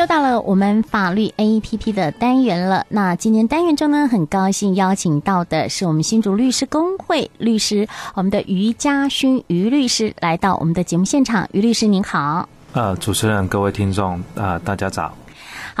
又到了我们法律 APP 的单元了。那今天单元中呢，很高兴邀请到的是我们新竹律师工会律师，我们的于嘉勋于律师来到我们的节目现场。于律师您好。呃，主持人、各位听众啊、呃，大家早。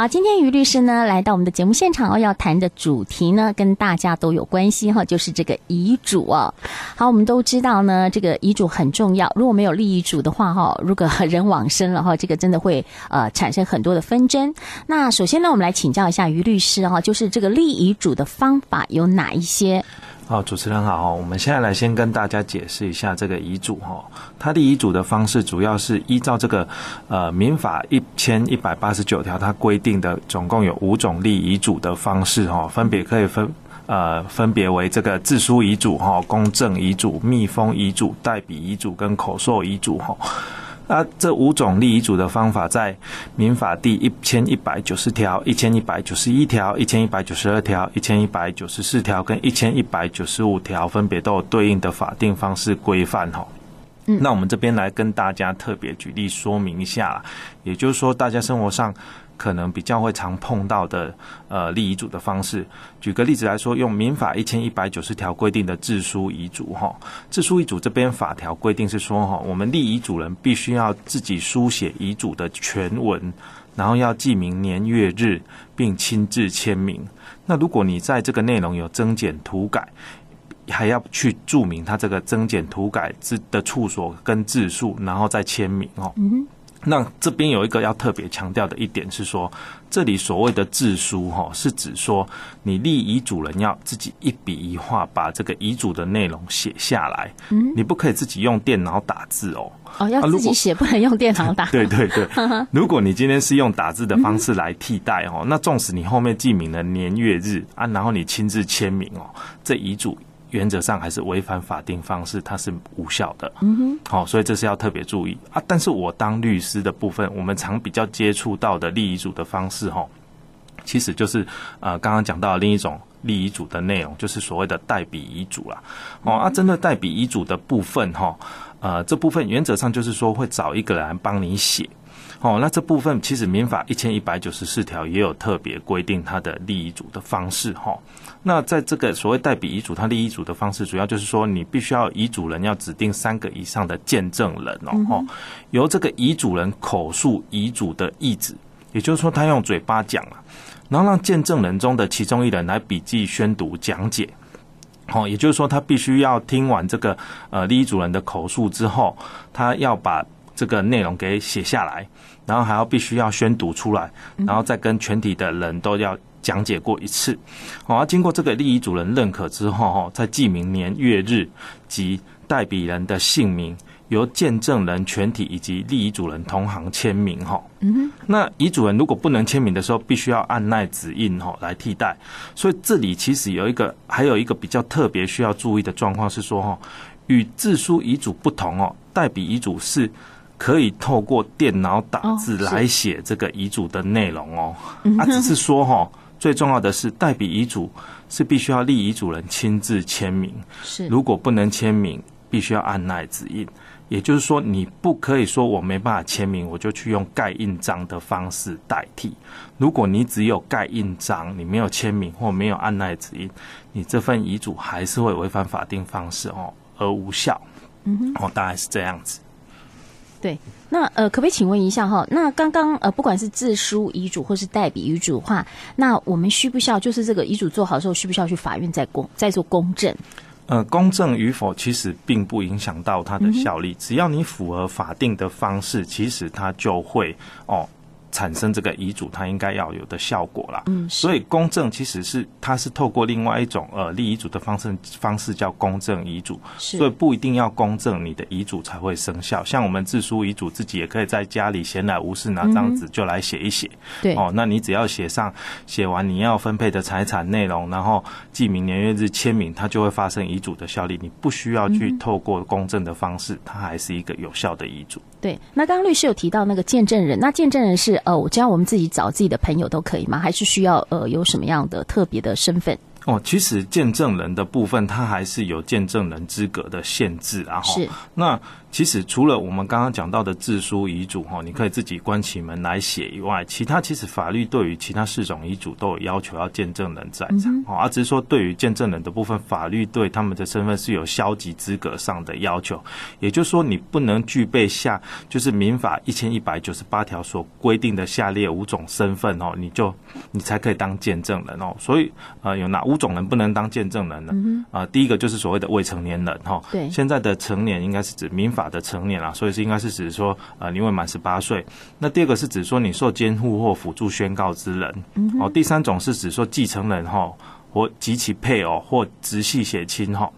好，今天于律师呢来到我们的节目现场哦，要谈的主题呢跟大家都有关系哈，就是这个遗嘱哦。好，我们都知道呢，这个遗嘱很重要，如果没有立遗嘱的话哈，如果人往生了哈，这个真的会呃产生很多的纷争。那首先呢，我们来请教一下于律师哈，就是这个立遗嘱的方法有哪一些？好，主持人好，我们现在来先跟大家解释一下这个遗嘱哈。它立遗嘱的方式主要是依照这个呃民法一千一百八十九条，它规定的总共有五种立遗嘱的方式哈，分别可以分呃分别为这个自书遗嘱哈、公证遗嘱、密封遗嘱、代笔遗嘱跟口授遗嘱哈。那这五种立遗嘱的方法，在民法第一千一百九十条、一千一百九十一条、一千一百九十二条、一千一百九十四条跟一千一百九十五条，分别都有对应的法定方式规范哈。嗯，那我们这边来跟大家特别举例说明一下啦，也就是说，大家生活上。可能比较会常碰到的，呃，立遗嘱的方式。举个例子来说，用民法一千一百九十条规定的自书遗嘱，哈，自书遗嘱这边法条规定是说，哈，我们立遗嘱人必须要自己书写遗嘱的全文，然后要记明年月日，并亲自签名。那如果你在这个内容有增减涂改，还要去注明他这个增减涂改之的处所跟字数，然后再签名，哦。嗯那这边有一个要特别强调的一点是说，这里所谓的自书哈，是指说你立遗嘱人要自己一笔一画把这个遗嘱的内容写下来，嗯，你不可以自己用电脑打字哦，哦，要自己写，不能用电脑打。对 对对，如果你今天是用打字的方式来替代哦，那纵使你后面记明了年月日啊，然后你亲自签名哦，这遗嘱。原则上还是违反法定方式，它是无效的。嗯哼，好，所以这是要特别注意啊。但是我当律师的部分，我们常比较接触到的立遗嘱的方式，哈，其实就是呃刚刚讲到的另一种立遗嘱的内容，就是所谓的代笔遗嘱啦。哦，啊，针对代笔遗嘱的部分，哈，呃，这部分原则上就是说会找一个人帮你写。哦，那这部分其实民法一千一百九十四条也有特别规定它的立遗嘱的方式哈。那在这个所谓代笔遗嘱，它立遗嘱的方式主要就是说，你必须要遗嘱人要指定三个以上的见证人哦，由这个遗嘱人口述遗嘱的意旨，也就是说他用嘴巴讲了，然后让见证人中的其中一人来笔记宣读讲解。哦，也就是说他必须要听完这个呃立遗嘱人的口述之后，他要把。这个内容给写下来，然后还要必须要宣读出来，然后再跟全体的人都要讲解过一次。好，经过这个立遗嘱人认可之后，哈，再记明年月日及代笔人的姓名，由见证人全体以及立遗嘱人同行签名。哈，嗯哼。那遗嘱人如果不能签名的时候，必须要按捺指印，哈，来替代。所以这里其实有一个，还有一个比较特别需要注意的状况是说，哈，与自书遗嘱不同哦，代笔遗嘱是。可以透过电脑打字来写这个遗嘱的内容哦，啊，只是说哈，最重要的是代笔遗嘱是必须要立遗嘱人亲自签名，是如果不能签名，必须要按捺指印。也就是说，你不可以说我没办法签名，我就去用盖印章的方式代替。如果你只有盖印章，你没有签名或没有按捺指印，你这份遗嘱还是会违反法定方式哦，而无效。嗯哼，哦，大概是这样子。对，那呃，可不可以请问一下哈？那刚刚呃，不管是自书遗嘱或是代笔遗嘱的话，那我们需不需要就是这个遗嘱做好之后，需不需要去法院再公再做公证？呃，公证与否其实并不影响到它的效力，嗯、只要你符合法定的方式，其实它就会哦。产生这个遗嘱，它应该要有的效果啦。嗯，所以公证其实是它是透过另外一种呃立遗嘱的方式方式叫公证遗嘱，所以不一定要公证你的遗嘱才会生效。像我们自书遗嘱，自己也可以在家里闲来无事拿张纸就来写一写。对、嗯、哦，那你只要写上写完你要分配的财产内容，然后记明年月日签名，它就会发生遗嘱的效力。你不需要去透过公证的方式，它还是一个有效的遗嘱。对，那刚刚律师有提到那个见证人，那见证人是呃，我只要我们自己找自己的朋友都可以吗？还是需要呃有什么样的特别的身份？哦，其实见证人的部分，它还是有见证人资格的限制啊。是，那其实除了我们刚刚讲到的自书遗嘱哈，你可以自己关起门来写以外，其他其实法律对于其他四种遗嘱都有要求要见证人在场，哦、嗯，而只是说对于见证人的部分，法律对他们的身份是有消极资格上的要求，也就是说你不能具备下就是民法一千一百九十八条所规定的下列五种身份哦，你就你才可以当见证人哦。所以呃，有哪五种人不能当见证人呢？啊、呃，第一个就是所谓的未成年人哈，对，现在的成年应该是指民法的成年啦，所以是应该是指说呃，你未满十八岁。那第二个是指说你受监护或辅助宣告之人，哦，第三种是指说继承人哈，或及其配偶或直系血亲哈。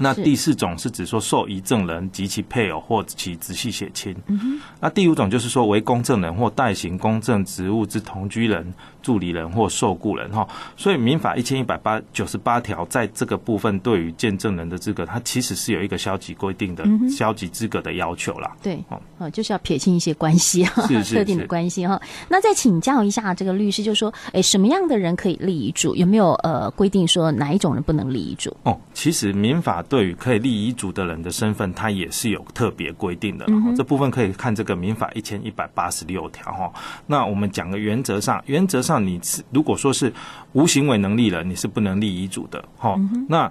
那第四种是指说受遗赠人及其配偶或其直系血亲。嗯。那第五种就是说为公证人或代行公证职务之同居人。助理人或受雇人哈，所以民法一千一百八九十八条在这个部分对于见证人的资格，它其实是有一个消极规定的消极资格的要求啦。对，哦，就是要撇清一些关系哈，特定的关系哈。那再请教一下这个律师，就是说，哎，什么样的人可以立遗嘱？有没有呃规定说哪一种人不能立遗嘱？哦，其实民法对于可以立遗嘱的人的身份，它也是有特别规定的。嗯，这部分可以看这个民法一千一百八十六条哈。那我们讲个原则上，原则上。你是如果说是无行为能力人，你是不能立遗嘱的，哈、嗯。那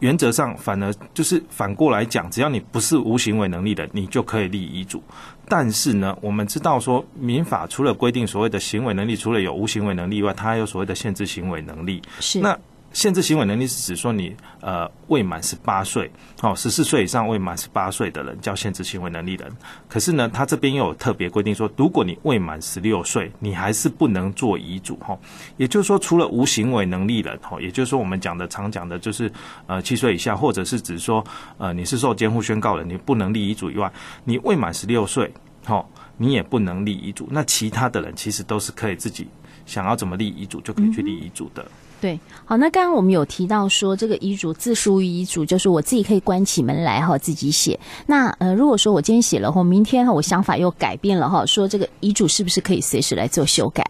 原则上反而就是反过来讲，只要你不是无行为能力的，你就可以立遗嘱。但是呢，我们知道说民法除了规定所谓的行为能力，除了有无行为能力以外，它还有所谓的限制行为能力。是那。限制行为能力是指说你呃未满十八岁，哦十四岁以上未满十八岁的人叫限制行为能力人。可是呢，他这边又有特别规定说，如果你未满十六岁，你还是不能做遗嘱哈。也就是说，除了无行为能力人哈，也就是说我们讲的常讲的就是呃七岁以下，或者是指说呃你是受监护宣告人，你不能立遗嘱以外，你未满十六岁，哈你也不能立遗嘱。那其他的人其实都是可以自己想要怎么立遗嘱就可以去立遗嘱的。嗯对，好，那刚刚我们有提到说，这个遗嘱自书遗嘱就是我自己可以关起门来哈，自己写。那呃，如果说我今天写了后，明天哈我想法又改变了哈，说这个遗嘱是不是可以随时来做修改？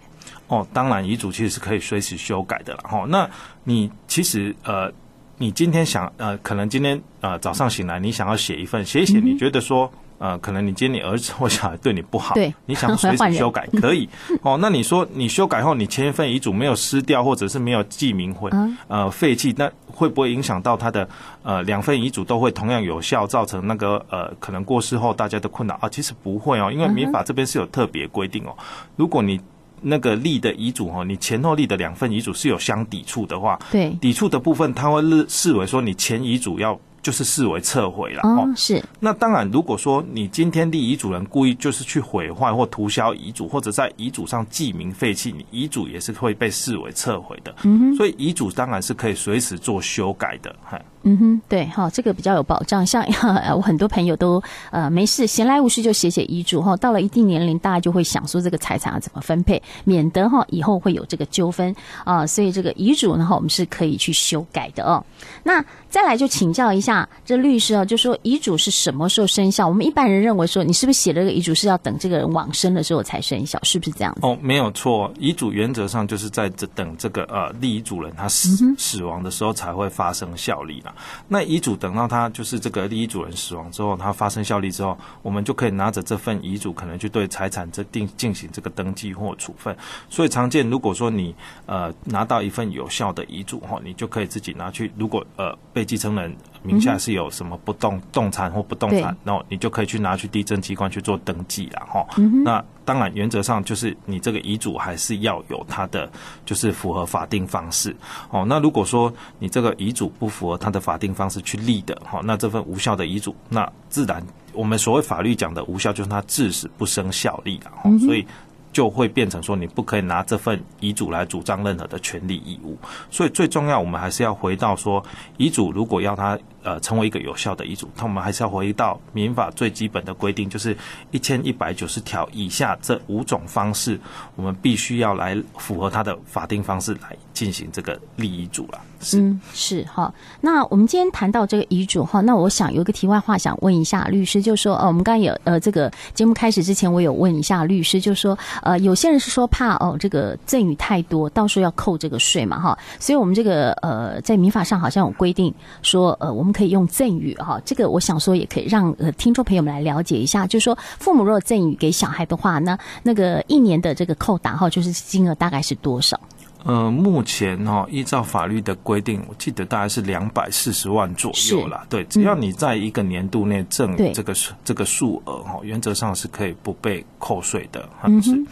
哦，当然，遗嘱其实是可以随时修改的了哈。那你其实呃，你今天想呃，可能今天呃早上醒来，你想要写一份，写一写，你觉得说。嗯呃，可能你今天你儿子或小孩对你不好，对，你想随时 修改可以哦。那你说你修改后，你前一份遗嘱没有撕掉，或者是没有记名或呃废弃，那会不会影响到他的呃两份遗嘱都会同样有效，造成那个呃可能过世后大家的困扰啊？其实不会哦，因为民法这边是有特别规定哦。如果你那个立的遗嘱哦，你前后立的两份遗嘱是有相抵触的话，对，抵触的部分他会视为说你前遗嘱要。就是视为撤回了哦，是。那当然，如果说你今天立遗嘱人故意就是去毁坏或涂销遗嘱，或者在遗嘱上记名废弃，你遗嘱也是会被视为撤回的。嗯哼，所以遗嘱当然是可以随时做修改的。哈。嗯哼，对哈，这个比较有保障。像 我很多朋友都呃没事闲来无事就写写遗嘱哈，到了一定年龄，大家就会想说这个财产要怎么分配，免得哈以后会有这个纠纷啊。所以这个遗嘱呢哈，我们是可以去修改的哦。那再来就请教一下这律师啊，就说遗嘱是什么时候生效？我们一般人认为说，你是不是写了个遗嘱是要等这个人往生的时候才生效？是不是这样子？哦，没有错，遗嘱原则上就是在这等这个呃立遗嘱人他死、死亡的时候才会发生效力啦。那遗嘱等到他就是这个立遗嘱人死亡之后，他发生效力之后，我们就可以拿着这份遗嘱，可能去对财产这定进行这个登记或处分。所以常见，如果说你呃拿到一份有效的遗嘱哈，你就可以自己拿去。如果呃被继承人名下是有什么不动动产或不动产，然后你就可以去拿去地震机关去做登记了哈。那当然，原则上就是你这个遗嘱还是要有它的就是符合法定方式哦。那如果说你这个遗嘱不符合它的法定方式去立的哈，那这份无效的遗嘱，那自然我们所谓法律讲的无效，就是它致使不生效力了哈。所以。就会变成说，你不可以拿这份遗嘱来主张任何的权利义务。所以最重要，我们还是要回到说，遗嘱如果要它呃成为一个有效的遗嘱，那我们还是要回到民法最基本的规定，就是一千一百九十条以下这五种方式，我们必须要来符合它的法定方式来进行这个立遗嘱了。嗯，是哈。那我们今天谈到这个遗嘱哈，那我想有一个题外话想问一下律师，就说，呃，我们刚有呃，这个节目开始之前，我有问一下律师，就说，呃，有些人是说怕哦，这个赠与太多，到时候要扣这个税嘛哈，所以我们这个呃，在民法上好像有规定说，呃，我们可以用赠与哈，这个我想说也可以让呃听众朋友们来了解一下，就是说，父母若赠与给小孩的话，那那个一年的这个扣打哈，就是金额大概是多少？呃，目前哈，依照法律的规定，我记得大概是两百四十万左右啦。对，只要你在一个年度内赠与这个数这个数额哈，原则上是可以不被扣税的。嗯，是。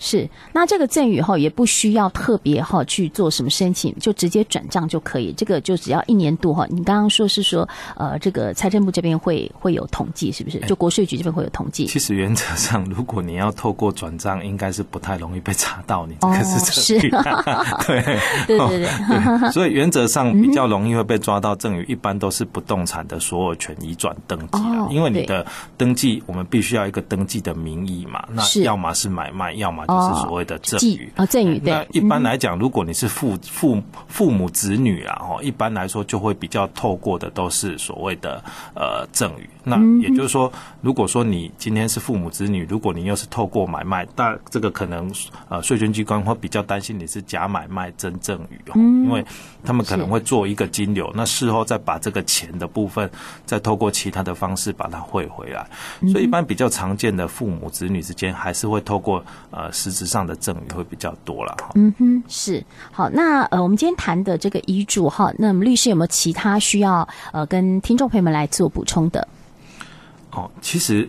是，那这个赠与哈也不需要特别哈去做什么申请，就直接转账就可以。这个就只要一年度哈。你刚刚说是说，呃，这个财政部这边会会有统计，是不是？就国税局这边会有统计。其实原则上，如果你要透过转账，应该是不太容易被查到你这个是。对对对对。所以原则上比较容易会被抓到赠与，一般都是不动产的所有权移转登记啊，因为你的登记我们必须要一个登记的名义嘛，那要么是买卖，要么。就是所谓的赠与啊，赠与。那一般来讲，如果你是父父父母子女啊，哦，一般来说就会比较透过的都是所谓的呃赠与。那也就是说，如果说你今天是父母子女，如果你又是透过买卖，但这个可能呃税捐机关会比较担心你是假买卖真赠与哦，因为他们可能会做一个金流，那事后再把这个钱的部分再透过其他的方式把它汇回来。所以一般比较常见的父母子女之间还是会透过呃。实质上的赠与会比较多了哈。嗯哼，是好。那呃，我们今天谈的这个遗嘱哈，那么律师有没有其他需要呃跟听众朋友们来做补充的？哦，其实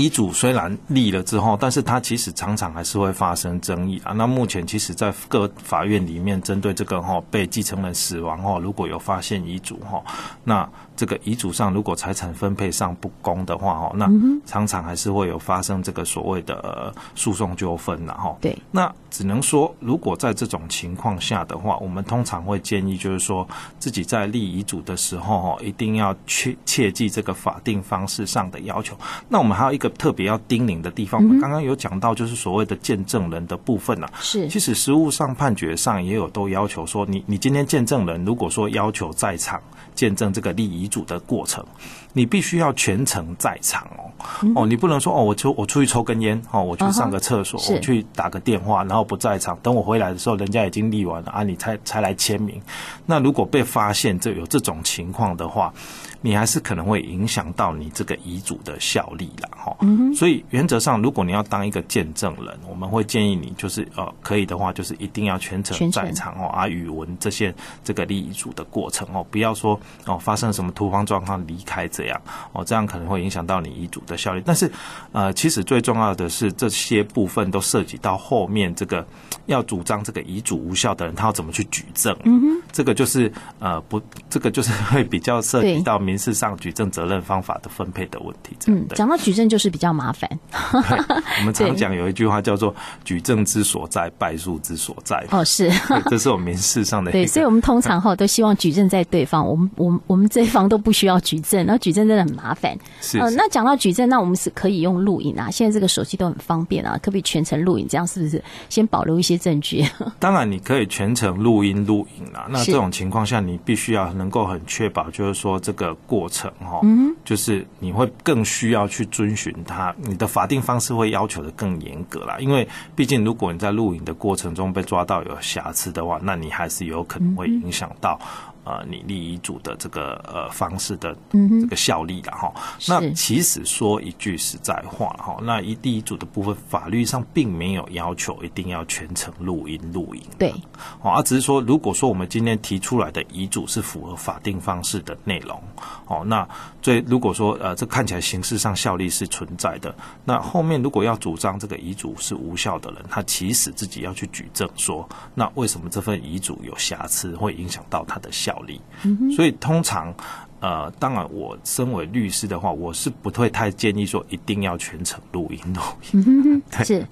遗嘱虽然立了之后，但是它其实常常还是会发生争议啊。那目前其实，在各法院里面，针对这个哈被继承人死亡哦，如果有发现遗嘱哈，那这个遗嘱上如果财产分配上不公的话，哈，那常常还是会有发生这个所谓的诉讼纠纷，然后对，那只能说，如果在这种情况下的话，我们通常会建议，就是说自己在立遗嘱的时候，哈，一定要切切记这个法定方式上的要求。那我们还有一个特别要叮咛的地方，我们刚刚有讲到，就是所谓的见证人的部分呐，是，其实实务上判决上也有都要求说，你你今天见证人如果说要求在场。见证这个立遗嘱的过程，你必须要全程在场哦。哦，你不能说哦，我出我出去抽根烟哦，我去上个厕所，我去打个电话，然后不在场，等我回来的时候，人家已经立完了啊，你才才来签名。那如果被发现这有这种情况的话，你还是可能会影响到你这个遗嘱的效力了哈。所以原则上，如果你要当一个见证人，我们会建议你就是呃，可以的话，就是一定要全程在场哦，啊，语文这些这个立遗嘱的过程哦，不要说哦发生什么突发状况离开这样哦，这样可能会影响到你遗嘱的效力。但是呃，其实最重要的是这些部分都涉及到后面这个要主张这个遗嘱无效的人，他要怎么去举证？嗯哼，这个就是呃不，这个就是 会比较涉及到。民事上举证责任方法的分配的问题，嗯，讲到举证就是比较麻烦。我们 常讲有一句话叫做“举证之所在，败诉之所在”。哦，是，这是我们民事上的。对，所以我们通常哈都希望举证在对方，我们我们我们这一方都不需要举证，那举证真的很麻烦。是，呃，那讲到举证，那我们是可以用录影啊，现在这个手机都很方便啊，可不可以全程录影？这样是不是先保留一些证据？当然，你可以全程录音录影啊。那这种情况下，你必须要能够很确保，就是说这个。过程哈，就是你会更需要去遵循它，你的法定方式会要求的更严格啦。因为毕竟，如果你在录影的过程中被抓到有瑕疵的话，那你还是有可能会影响到。呃，你立遗嘱的这个呃方式的这个效力了哈。那其实说一句实在话哈，那一立遗嘱的部分，法律上并没有要求一定要全程录音录影。对，哦，而只是说，如果说我们今天提出来的遗嘱是符合法定方式的内容，哦，那最如果说呃，这看起来形式上效力是存在的，那后面如果要主张这个遗嘱是无效的人，他其实自己要去举证说，那为什么这份遗嘱有瑕疵，会影响到他的效。效力，所以通常，呃，当然，我身为律师的话，我是不会太建议说一定要全程录音录音。是，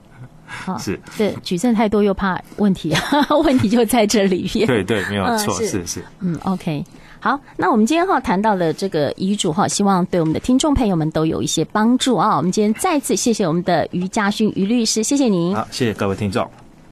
是，对，举证太多又怕问题，问题就在这里面。对对，没有错，是是。嗯，OK，好，那我们今天哈谈到了这个遗嘱哈，希望对我们的听众朋友们都有一些帮助啊。我们今天再次谢谢我们的于嘉勋于律师，谢谢您。好，谢谢各位听众。